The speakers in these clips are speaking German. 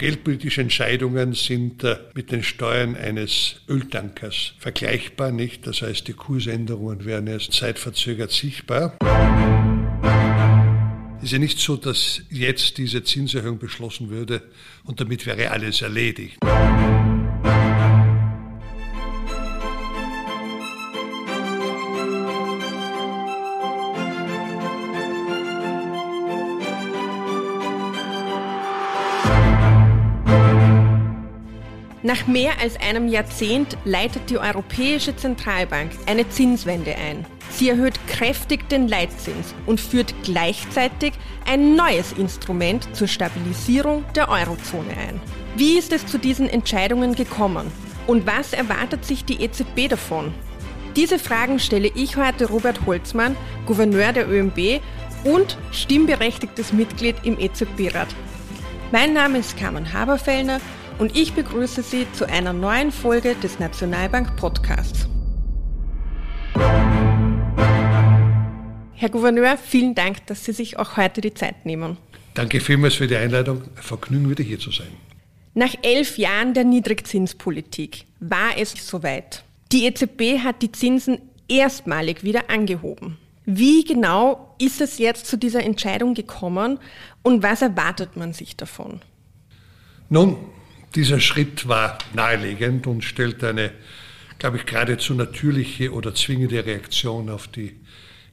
Geldpolitische Entscheidungen sind äh, mit den Steuern eines Öltankers vergleichbar, nicht? Das heißt, die Kursänderungen werden erst zeitverzögert sichtbar. Es ist ja nicht so, dass jetzt diese Zinserhöhung beschlossen würde und damit wäre alles erledigt. Nach mehr als einem Jahrzehnt leitet die Europäische Zentralbank eine Zinswende ein. Sie erhöht kräftig den Leitzins und führt gleichzeitig ein neues Instrument zur Stabilisierung der Eurozone ein. Wie ist es zu diesen Entscheidungen gekommen? Und was erwartet sich die EZB davon? Diese Fragen stelle ich heute Robert Holzmann, Gouverneur der ÖMB und stimmberechtigtes Mitglied im EZB-Rat. Mein Name ist Carmen Haberfellner und ich begrüße Sie zu einer neuen Folge des Nationalbank Podcasts. Herr Gouverneur, vielen Dank, dass Sie sich auch heute die Zeit nehmen. Danke vielmals für die Einladung. Ein Vergnügen, wieder hier zu sein. Nach elf Jahren der Niedrigzinspolitik war es soweit. Die EZB hat die Zinsen erstmalig wieder angehoben. Wie genau ist es jetzt zu dieser Entscheidung gekommen und was erwartet man sich davon? Nun, dieser Schritt war naheliegend und stellt eine, glaube ich, geradezu natürliche oder zwingende Reaktion auf die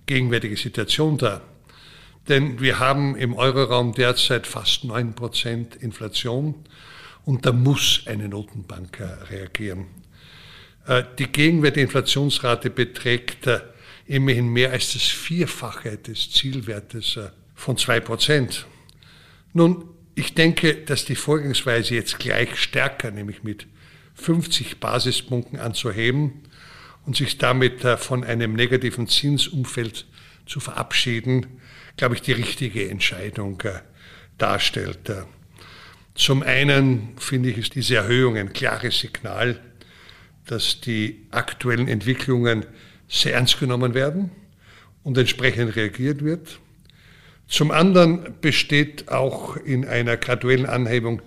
gegenwärtige Situation dar. Denn wir haben im Euroraum derzeit fast 9% Inflation und da muss eine Notenbank reagieren. Äh, die gegenwärtige Inflationsrate beträgt äh, immerhin mehr als das Vierfache des Zielwertes äh, von 2%. Nun, ich denke, dass die Vorgangsweise jetzt gleich stärker, nämlich mit 50 Basispunkten anzuheben und sich damit äh, von einem negativen Zinsumfeld zu verabschieden, glaube ich, die richtige Entscheidung äh, darstellt. Äh, zum einen finde ich, ist diese Erhöhung ein klares Signal, dass die aktuellen Entwicklungen sehr ernst genommen werden und entsprechend reagiert wird. Zum anderen besteht auch in einer graduellen Anhebung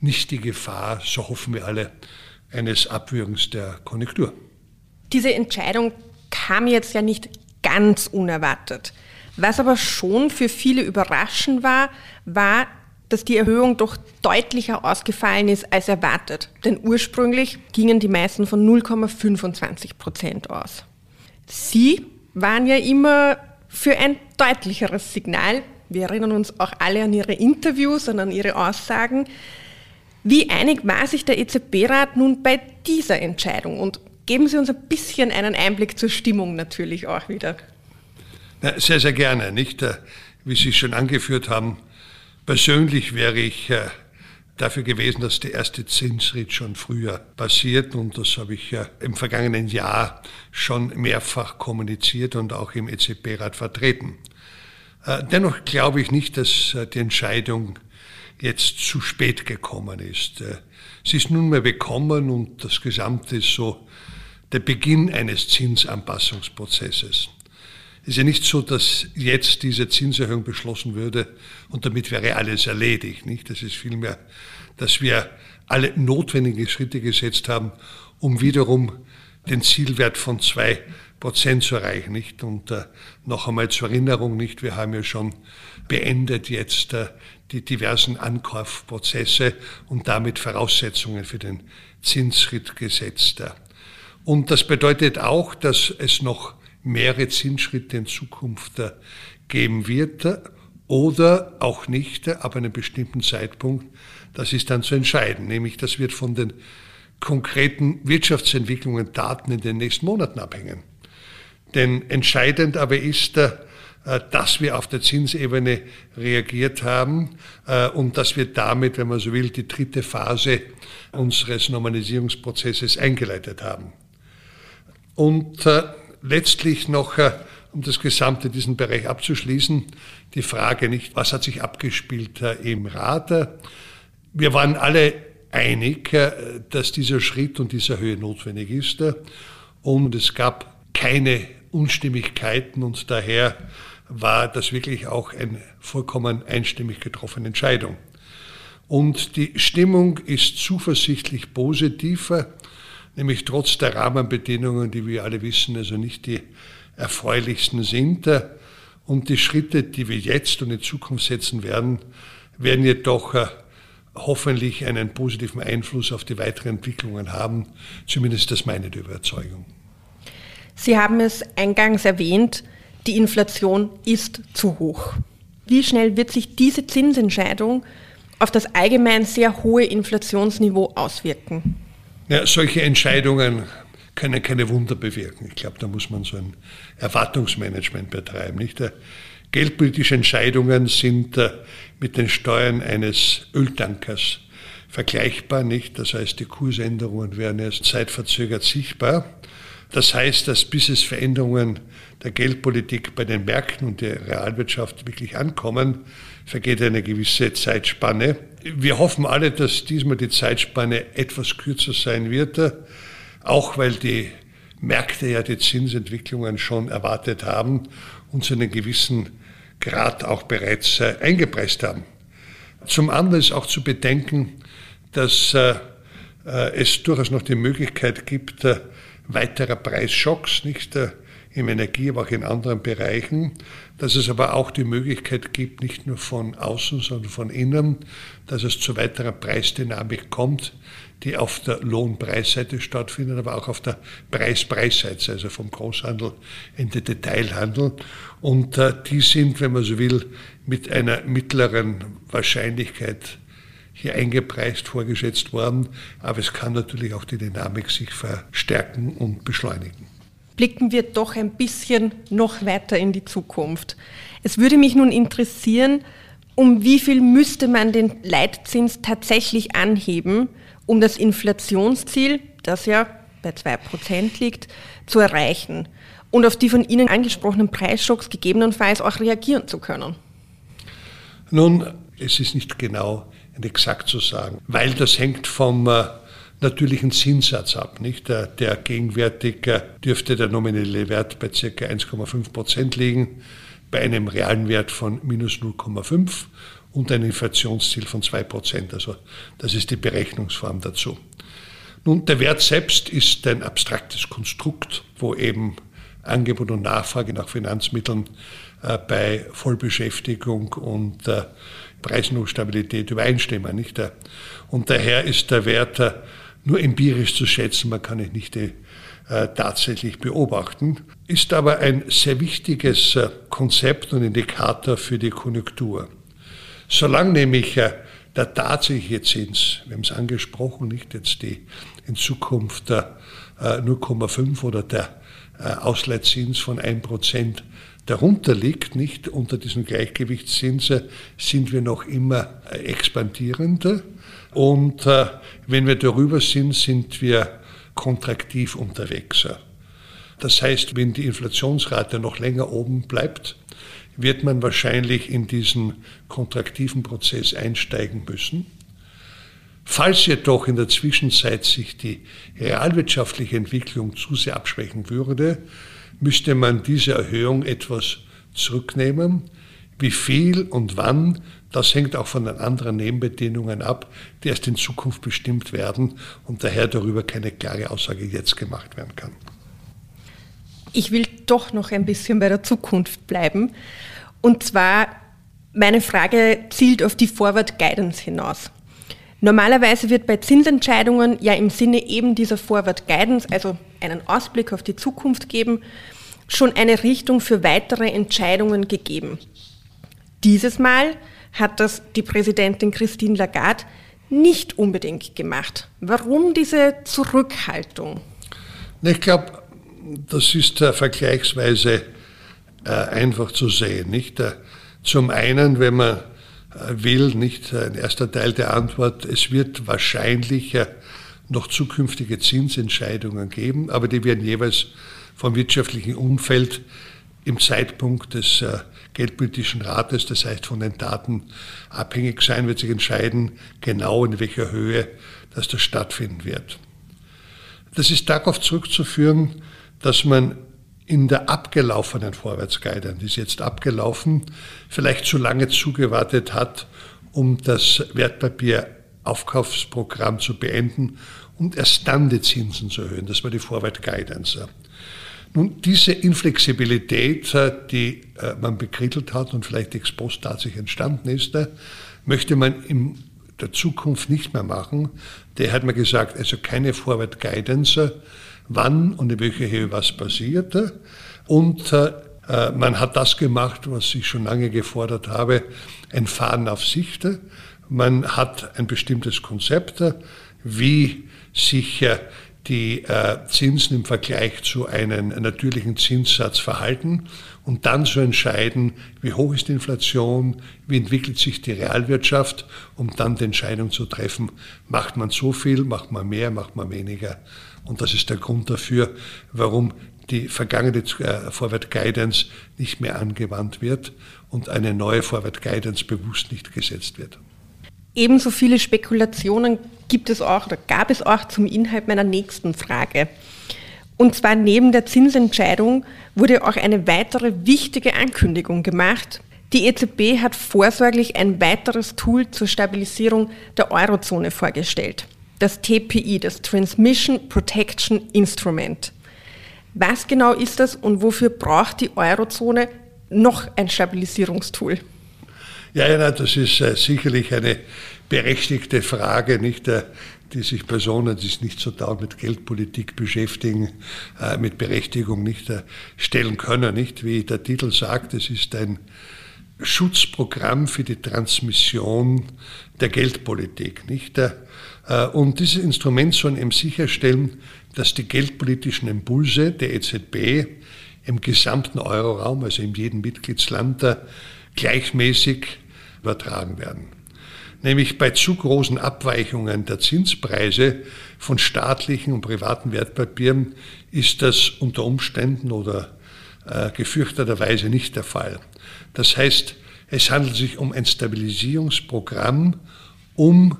nicht die Gefahr, so hoffen wir alle, eines Abwürgens der Konjunktur. Diese Entscheidung kam jetzt ja nicht ganz unerwartet. Was aber schon für viele überraschend war, war, dass die Erhöhung doch deutlicher ausgefallen ist als erwartet. Denn ursprünglich gingen die meisten von 0,25 Prozent aus. Sie waren ja immer für ein deutlicheres Signal. Wir erinnern uns auch alle an Ihre Interviews und an Ihre Aussagen. Wie einig war sich der EZB-Rat nun bei dieser Entscheidung? Und geben Sie uns ein bisschen einen Einblick zur Stimmung natürlich auch wieder. sehr, sehr gerne. Nicht, äh, wie Sie schon angeführt haben, persönlich wäre ich äh, dafür gewesen, dass der erste Zinsschritt schon früher passiert. Und das habe ich ja im vergangenen Jahr schon mehrfach kommuniziert und auch im EZB-Rat vertreten. Äh, dennoch glaube ich nicht, dass äh, die Entscheidung jetzt zu spät gekommen ist. Äh, sie ist nunmehr bekommen und das Gesamte ist so der Beginn eines Zinsanpassungsprozesses. Es ist ja nicht so, dass jetzt diese Zinserhöhung beschlossen würde und damit wäre alles erledigt. Nicht? Das ist vielmehr, dass wir alle notwendigen Schritte gesetzt haben, um wiederum den Zielwert von zwei Prozent zu erreichen. Nicht? Und äh, noch einmal zur Erinnerung, nicht? wir haben ja schon beendet jetzt äh, die diversen Ankaufprozesse und damit Voraussetzungen für den Zinsschritt gesetzt. Und das bedeutet auch, dass es noch mehrere Zinsschritte in Zukunft äh, geben wird oder auch nicht ab einem bestimmten Zeitpunkt. Das ist dann zu entscheiden, nämlich das wird von den konkreten Wirtschaftsentwicklungen, Daten in den nächsten Monaten abhängen. Denn entscheidend aber ist, äh, dass wir auf der Zinsebene reagiert haben äh, und dass wir damit, wenn man so will, die dritte Phase unseres Normalisierungsprozesses eingeleitet haben. Und äh, letztlich noch, um das gesamte diesen Bereich abzuschließen, die Frage nicht, was hat sich abgespielt im Rat. Wir waren alle einig, dass dieser Schritt und dieser Höhe notwendig ist. Und es gab keine Unstimmigkeiten und daher war das wirklich auch eine vollkommen einstimmig getroffene Entscheidung. Und die Stimmung ist zuversichtlich positiver, nämlich trotz der Rahmenbedingungen, die wir alle wissen, also nicht die erfreulichsten sind. Und die Schritte, die wir jetzt und in Zukunft setzen werden, werden jedoch äh, hoffentlich einen positiven Einfluss auf die weiteren Entwicklungen haben. Zumindest das meine Überzeugung. Sie haben es eingangs erwähnt, die Inflation ist zu hoch. Wie schnell wird sich diese Zinsentscheidung auf das allgemein sehr hohe Inflationsniveau auswirken? Ja, solche Entscheidungen können keine Wunder bewirken. Ich glaube, da muss man so ein Erwartungsmanagement betreiben. Nicht? Geldpolitische Entscheidungen sind äh, mit den Steuern eines Öltankers vergleichbar, nicht? Das heißt, die Kursänderungen werden erst zeitverzögert sichtbar. Das heißt, dass bis es Veränderungen der Geldpolitik bei den Märkten und der Realwirtschaft wirklich ankommen, vergeht eine gewisse Zeitspanne. Wir hoffen alle, dass diesmal die Zeitspanne etwas kürzer sein wird, auch weil die Märkte ja die Zinsentwicklungen schon erwartet haben und zu einem gewissen Grad auch bereits äh, eingepreist haben. Zum anderen ist auch zu bedenken, dass äh, äh, es durchaus noch die Möglichkeit gibt, weiterer Preisschocks, nicht im Energie, aber auch in anderen Bereichen, dass es aber auch die Möglichkeit gibt, nicht nur von außen, sondern von innen, dass es zu weiterer Preisdynamik kommt, die auf der Lohnpreisseite stattfindet, aber auch auf der Preispreisseite, also vom Großhandel in den Detailhandel. Und äh, die sind, wenn man so will, mit einer mittleren Wahrscheinlichkeit hier eingepreist vorgeschätzt worden. Aber es kann natürlich auch die Dynamik sich verstärken und beschleunigen. Blicken wir doch ein bisschen noch weiter in die Zukunft. Es würde mich nun interessieren, um wie viel müsste man den Leitzins tatsächlich anheben, um das Inflationsziel, das ja bei 2% liegt, zu erreichen und auf die von Ihnen angesprochenen Preisschocks gegebenenfalls auch reagieren zu können? Nun, es ist nicht genau und exakt zu sagen, weil das hängt vom äh, natürlichen Zinssatz ab. Nicht? Der, der gegenwärtig äh, dürfte der nominelle Wert bei ca. 1,5 Prozent liegen, bei einem realen Wert von minus 0,5 und ein Inflationsziel von 2 Prozent. Also das ist die Berechnungsform dazu. Nun, der Wert selbst ist ein abstraktes Konstrukt, wo eben Angebot und Nachfrage nach Finanzmitteln äh, bei Vollbeschäftigung und äh, Preisstabilität übereinstimmen. Nicht? Und daher ist der Wert äh, nur empirisch zu schätzen, man kann ihn nicht äh, tatsächlich beobachten, ist aber ein sehr wichtiges äh, Konzept und Indikator für die Konjunktur. Solange nämlich äh, der tatsächliche Zins, wir haben es angesprochen, nicht jetzt die in Zukunft 0,5 äh, oder der äh, Ausleitzins von 1% darunter liegt, nicht unter diesen Gleichgewichtszinsen, sind wir noch immer expandierender. Und äh, wenn wir darüber sind, sind wir kontraktiv unterwegs. Das heißt, wenn die Inflationsrate noch länger oben bleibt, wird man wahrscheinlich in diesen kontraktiven Prozess einsteigen müssen. Falls jedoch in der Zwischenzeit sich die realwirtschaftliche Entwicklung zu sehr abschwächen würde, müsste man diese Erhöhung etwas zurücknehmen. Wie viel und wann, das hängt auch von den anderen Nebenbedingungen ab, die erst in Zukunft bestimmt werden und daher darüber keine klare Aussage jetzt gemacht werden kann. Ich will doch noch ein bisschen bei der Zukunft bleiben. Und zwar, meine Frage zielt auf die Forward Guidance hinaus. Normalerweise wird bei Zinsentscheidungen ja im Sinne eben dieser Forward Guidance, also einen Ausblick auf die Zukunft geben, schon eine Richtung für weitere Entscheidungen gegeben. Dieses Mal hat das die Präsidentin Christine Lagarde nicht unbedingt gemacht. Warum diese Zurückhaltung? Ich glaube, das ist äh, vergleichsweise äh, einfach zu sehen. Nicht? Äh, zum einen, wenn man will, nicht ein erster Teil der Antwort, es wird wahrscheinlich noch zukünftige Zinsentscheidungen geben, aber die werden jeweils vom wirtschaftlichen Umfeld im Zeitpunkt des Geldpolitischen Rates, das heißt von den Daten abhängig sein, wird sich entscheiden, genau in welcher Höhe dass das stattfinden wird. Das ist darauf zurückzuführen, dass man in der abgelaufenen Vorwärtsguidance, die ist jetzt abgelaufen, vielleicht zu lange zugewartet hat, um das Wertpapieraufkaufsprogramm zu beenden und erst dann die Zinsen zu erhöhen. Das war die Forward Guidance. Nun, diese Inflexibilität, äh, die äh, man bekrittelt hat und vielleicht ex post tatsächlich entstanden ist, äh, möchte man in der Zukunft nicht mehr machen. Der hat mir gesagt, also keine Forward Guidance, wann und in welcher Höhe was passiert. Und man hat das gemacht, was ich schon lange gefordert habe, ein Fahren auf Sicht. Man hat ein bestimmtes Konzept, wie sich die äh, Zinsen im Vergleich zu einem natürlichen Zinssatz verhalten und dann zu entscheiden, wie hoch ist die Inflation, wie entwickelt sich die Realwirtschaft, um dann die Entscheidung zu treffen, macht man so viel, macht man mehr, macht man weniger. Und das ist der Grund dafür, warum die vergangene äh, Forward Guidance nicht mehr angewandt wird und eine neue Forward Guidance bewusst nicht gesetzt wird. Ebenso viele Spekulationen gibt es auch oder gab es auch zum Inhalt meiner nächsten Frage. Und zwar neben der Zinsentscheidung wurde auch eine weitere wichtige Ankündigung gemacht. Die EZB hat vorsorglich ein weiteres Tool zur Stabilisierung der Eurozone vorgestellt. Das TPI, das Transmission Protection Instrument. Was genau ist das und wofür braucht die Eurozone noch ein Stabilisierungstool? Ja, ja, das ist äh, sicherlich eine berechtigte Frage, nicht, äh, die sich Personen, die sich nicht so dauernd mit Geldpolitik beschäftigen, äh, mit Berechtigung nicht stellen können. Nicht, wie der Titel sagt, es ist ein Schutzprogramm für die Transmission der Geldpolitik. Nicht? Und dieses Instrument soll eben sicherstellen, dass die geldpolitischen Impulse der EZB im gesamten Euroraum, also in jedem Mitgliedsland, gleichmäßig übertragen werden. Nämlich bei zu großen Abweichungen der Zinspreise von staatlichen und privaten Wertpapieren ist das unter Umständen oder äh, gefürchteterweise nicht der Fall. Das heißt, es handelt sich um ein Stabilisierungsprogramm, um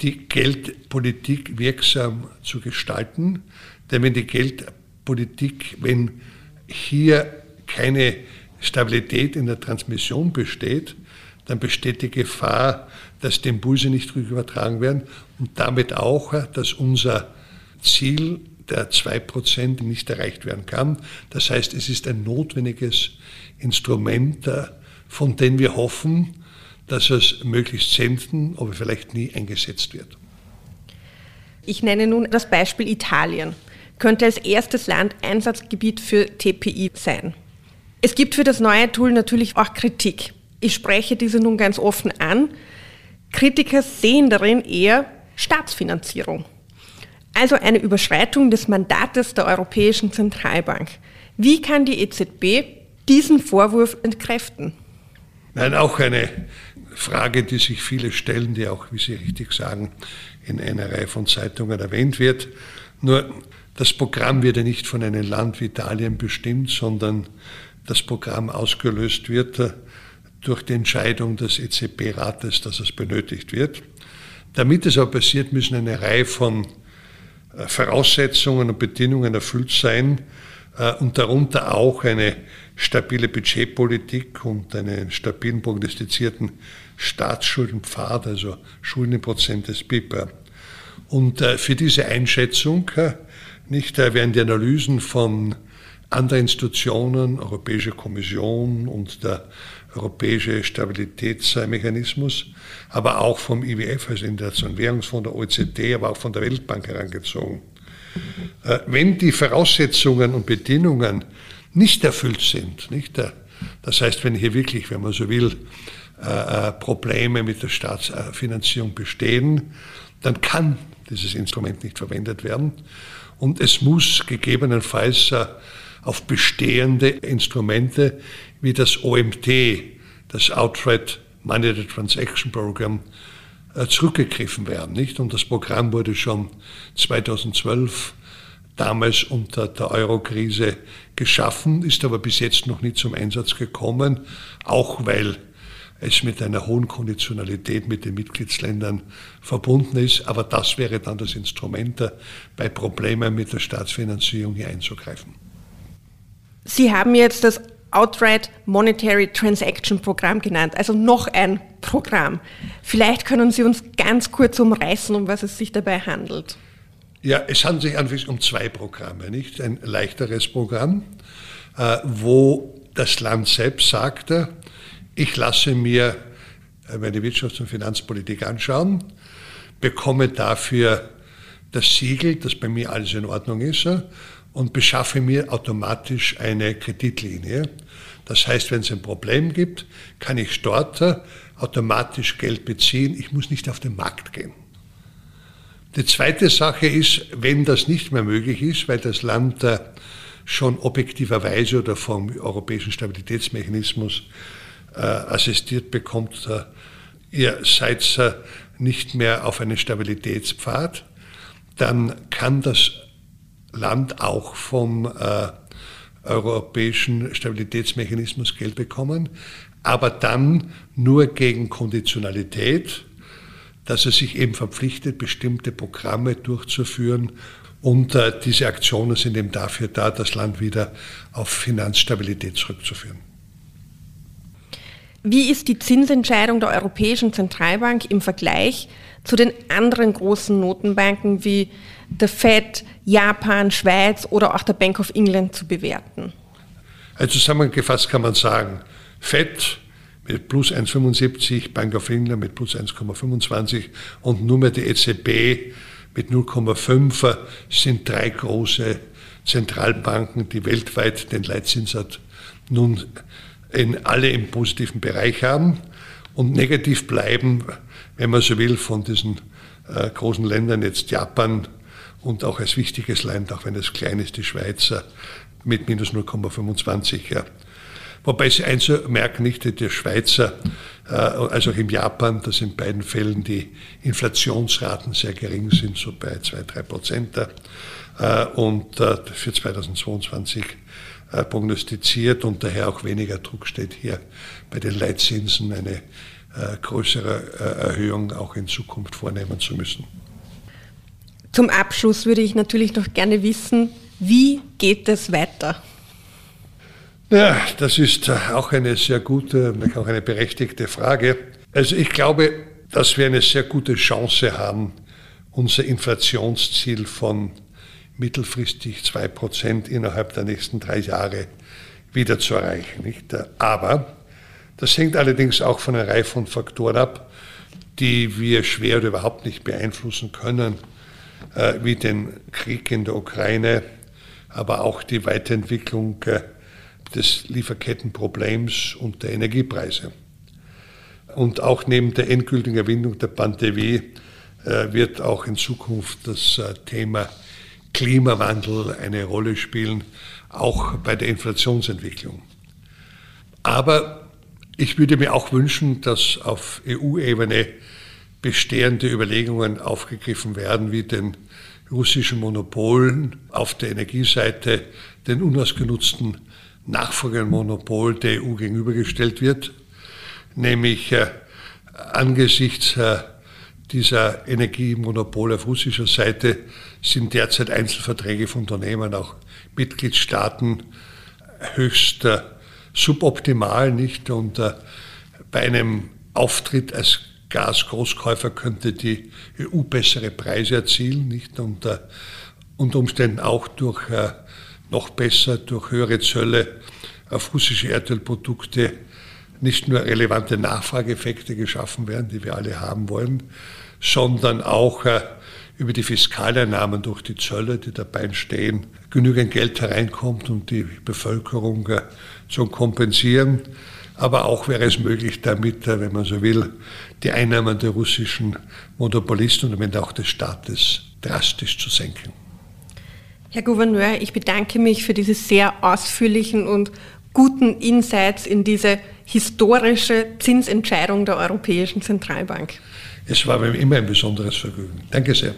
die Geldpolitik wirksam zu gestalten. Denn wenn die Geldpolitik, wenn hier keine Stabilität in der Transmission besteht, dann besteht die Gefahr, dass die Impulse nicht übertragen werden und damit auch, dass unser Ziel der 2% nicht erreicht werden kann. Das heißt, es ist ein notwendiges Instrument, äh, von dem wir hoffen, dass es möglichst selten, aber vielleicht nie eingesetzt wird. Ich nenne nun das Beispiel Italien. Könnte als erstes Land Einsatzgebiet für TPI sein. Es gibt für das neue Tool natürlich auch Kritik. Ich spreche diese nun ganz offen an. Kritiker sehen darin eher Staatsfinanzierung. Also eine Überschreitung des Mandates der Europäischen Zentralbank. Wie kann die EZB diesen Vorwurf entkräften? Nein, auch eine Frage, die sich viele stellen, die auch, wie Sie richtig sagen, in einer Reihe von Zeitungen erwähnt wird. Nur das Programm wird ja nicht von einem Land wie Italien bestimmt, sondern das Programm ausgelöst wird durch die Entscheidung des EZB-Rates, dass es benötigt wird. Damit es aber passiert, müssen eine Reihe von äh, Voraussetzungen und Bedingungen erfüllt sein äh, und darunter auch eine stabile Budgetpolitik und einen stabilen prognostizierten Staatsschuldenpfad, also Schuldenprozent des BIP. Und äh, für diese Einschätzung nicht, werden die Analysen von anderen Institutionen, Europäische Kommission und der Europäische Stabilitätsmechanismus, aber auch vom IWF, also Internationalen Währungsfonds, der OECD, aber auch von der Weltbank herangezogen. Äh, wenn die Voraussetzungen und Bedingungen nicht erfüllt sind, nicht, äh, das heißt, wenn hier wirklich, wenn man so will, äh, Probleme mit der Staatsfinanzierung bestehen, dann kann dieses Instrument nicht verwendet werden. Und es muss gegebenenfalls auf bestehende Instrumente wie das OMT, das Outright Money Transaction Program, äh, zurückgegriffen werden. Nicht? Und das Programm wurde schon 2012 damals unter der Euro-Krise geschaffen, ist aber bis jetzt noch nicht zum Einsatz gekommen, auch weil es mit einer hohen Konditionalität mit den Mitgliedsländern verbunden ist. Aber das wäre dann das Instrument, bei Problemen mit der Staatsfinanzierung hier einzugreifen. Sie haben jetzt das Outright Monetary Transaction Programm genannt, also noch ein Programm. Vielleicht können Sie uns ganz kurz umreißen, um was es sich dabei handelt. Ja, es handelt sich anfangs um zwei Programme, nicht? Ein leichteres Programm, äh, wo das Land selbst sagte, ich lasse mir äh, meine Wirtschafts- und Finanzpolitik anschauen, bekomme dafür das Siegel, dass bei mir alles in Ordnung ist und beschaffe mir automatisch eine Kreditlinie. Das heißt, wenn es ein Problem gibt, kann ich dort automatisch Geld beziehen. Ich muss nicht auf den Markt gehen. Die zweite Sache ist, wenn das nicht mehr möglich ist, weil das Land äh, schon objektiverweise oder vom Europäischen Stabilitätsmechanismus äh, assistiert bekommt, äh, ihr seid nicht mehr auf einen Stabilitätspfad, dann kann das Land auch vom äh, Europäischen Stabilitätsmechanismus Geld bekommen, aber dann nur gegen Konditionalität, dass er sich eben verpflichtet, bestimmte Programme durchzuführen. Und äh, diese Aktionen sind eben dafür da, das Land wieder auf Finanzstabilität zurückzuführen. Wie ist die Zinsentscheidung der Europäischen Zentralbank im Vergleich zu den anderen großen Notenbanken wie der Fed, Japan, Schweiz oder auch der Bank of England zu bewerten? Also zusammengefasst kann man sagen, Fed mit plus 1,75, Bank of England mit plus 1,25 und nur mehr die EZB mit 0,5 sind drei große Zentralbanken, die weltweit den Leitzinssatz nun in alle im positiven Bereich haben und negativ bleiben, wenn man so will, von diesen äh, großen Ländern jetzt Japan und auch als wichtiges Land, auch wenn es klein ist, die Schweizer mit minus 0,25. Ja. Wobei Sie eins merken, nicht die Schweizer, äh, also auch im Japan, dass in beiden Fällen die Inflationsraten sehr gering sind, so bei 2, 3 Prozent. Äh, und äh, für 2022 äh, prognostiziert und daher auch weniger Druck steht hier bei den Leitzinsen eine äh, größere äh, Erhöhung auch in Zukunft vornehmen zu müssen. Zum Abschluss würde ich natürlich noch gerne wissen, wie geht es weiter? Ja, das ist auch eine sehr gute, auch eine berechtigte Frage. Also ich glaube, dass wir eine sehr gute Chance haben, unser Inflationsziel von mittelfristig 2% innerhalb der nächsten drei Jahre wieder zu erreichen. Nicht? Aber das hängt allerdings auch von einer Reihe von Faktoren ab, die wir schwer oder überhaupt nicht beeinflussen können, äh, wie den Krieg in der Ukraine, aber auch die Weiterentwicklung äh, des Lieferkettenproblems und der Energiepreise. Und auch neben der endgültigen Erwindung der Pandemie äh, wird auch in Zukunft das Thema Klimawandel eine Rolle spielen, auch bei der Inflationsentwicklung. Aber ich würde mir auch wünschen, dass auf EU-Ebene bestehende Überlegungen aufgegriffen werden, wie den russischen Monopolen auf der Energieseite den unausgenutzten Nachfolgemonopol der EU gegenübergestellt wird, nämlich äh, angesichts äh, dieser Energiemonopole auf russischer Seite sind derzeit Einzelverträge von Unternehmen, auch Mitgliedstaaten, höchst äh, suboptimal, nicht? Und äh, bei einem Auftritt als Gasgroßkäufer könnte die EU bessere Preise erzielen, nicht? Und äh, unter Umständen auch durch äh, noch besser, durch höhere Zölle auf russische Erdölprodukte nicht nur relevante Nachfrageeffekte geschaffen werden, die wir alle haben wollen, sondern auch äh, über die Fiskaleinnahmen durch die Zölle, die dabei entstehen, genügend Geld hereinkommt, um die Bevölkerung äh, zu kompensieren. Aber auch wäre es möglich, damit, äh, wenn man so will, die Einnahmen der russischen Monopolisten und damit auch des Staates drastisch zu senken. Herr Gouverneur, ich bedanke mich für diese sehr ausführlichen und guten Insights in diese historische Zinsentscheidung der Europäischen Zentralbank. Es war mir immer ein besonderes Vergnügen. Danke sehr.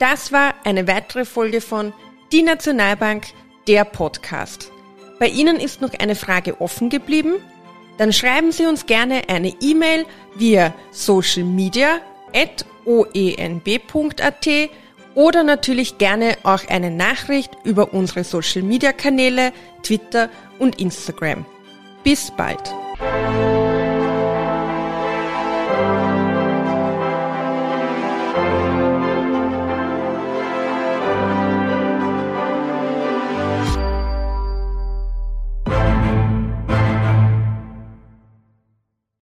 Das war eine weitere Folge von Die Nationalbank, der Podcast. Bei Ihnen ist noch eine Frage offen geblieben? Dann schreiben Sie uns gerne eine E-Mail via socialmedia.oenb.at oder natürlich gerne auch eine Nachricht über unsere Social Media Kanäle, Twitter und Instagram. Bis bald!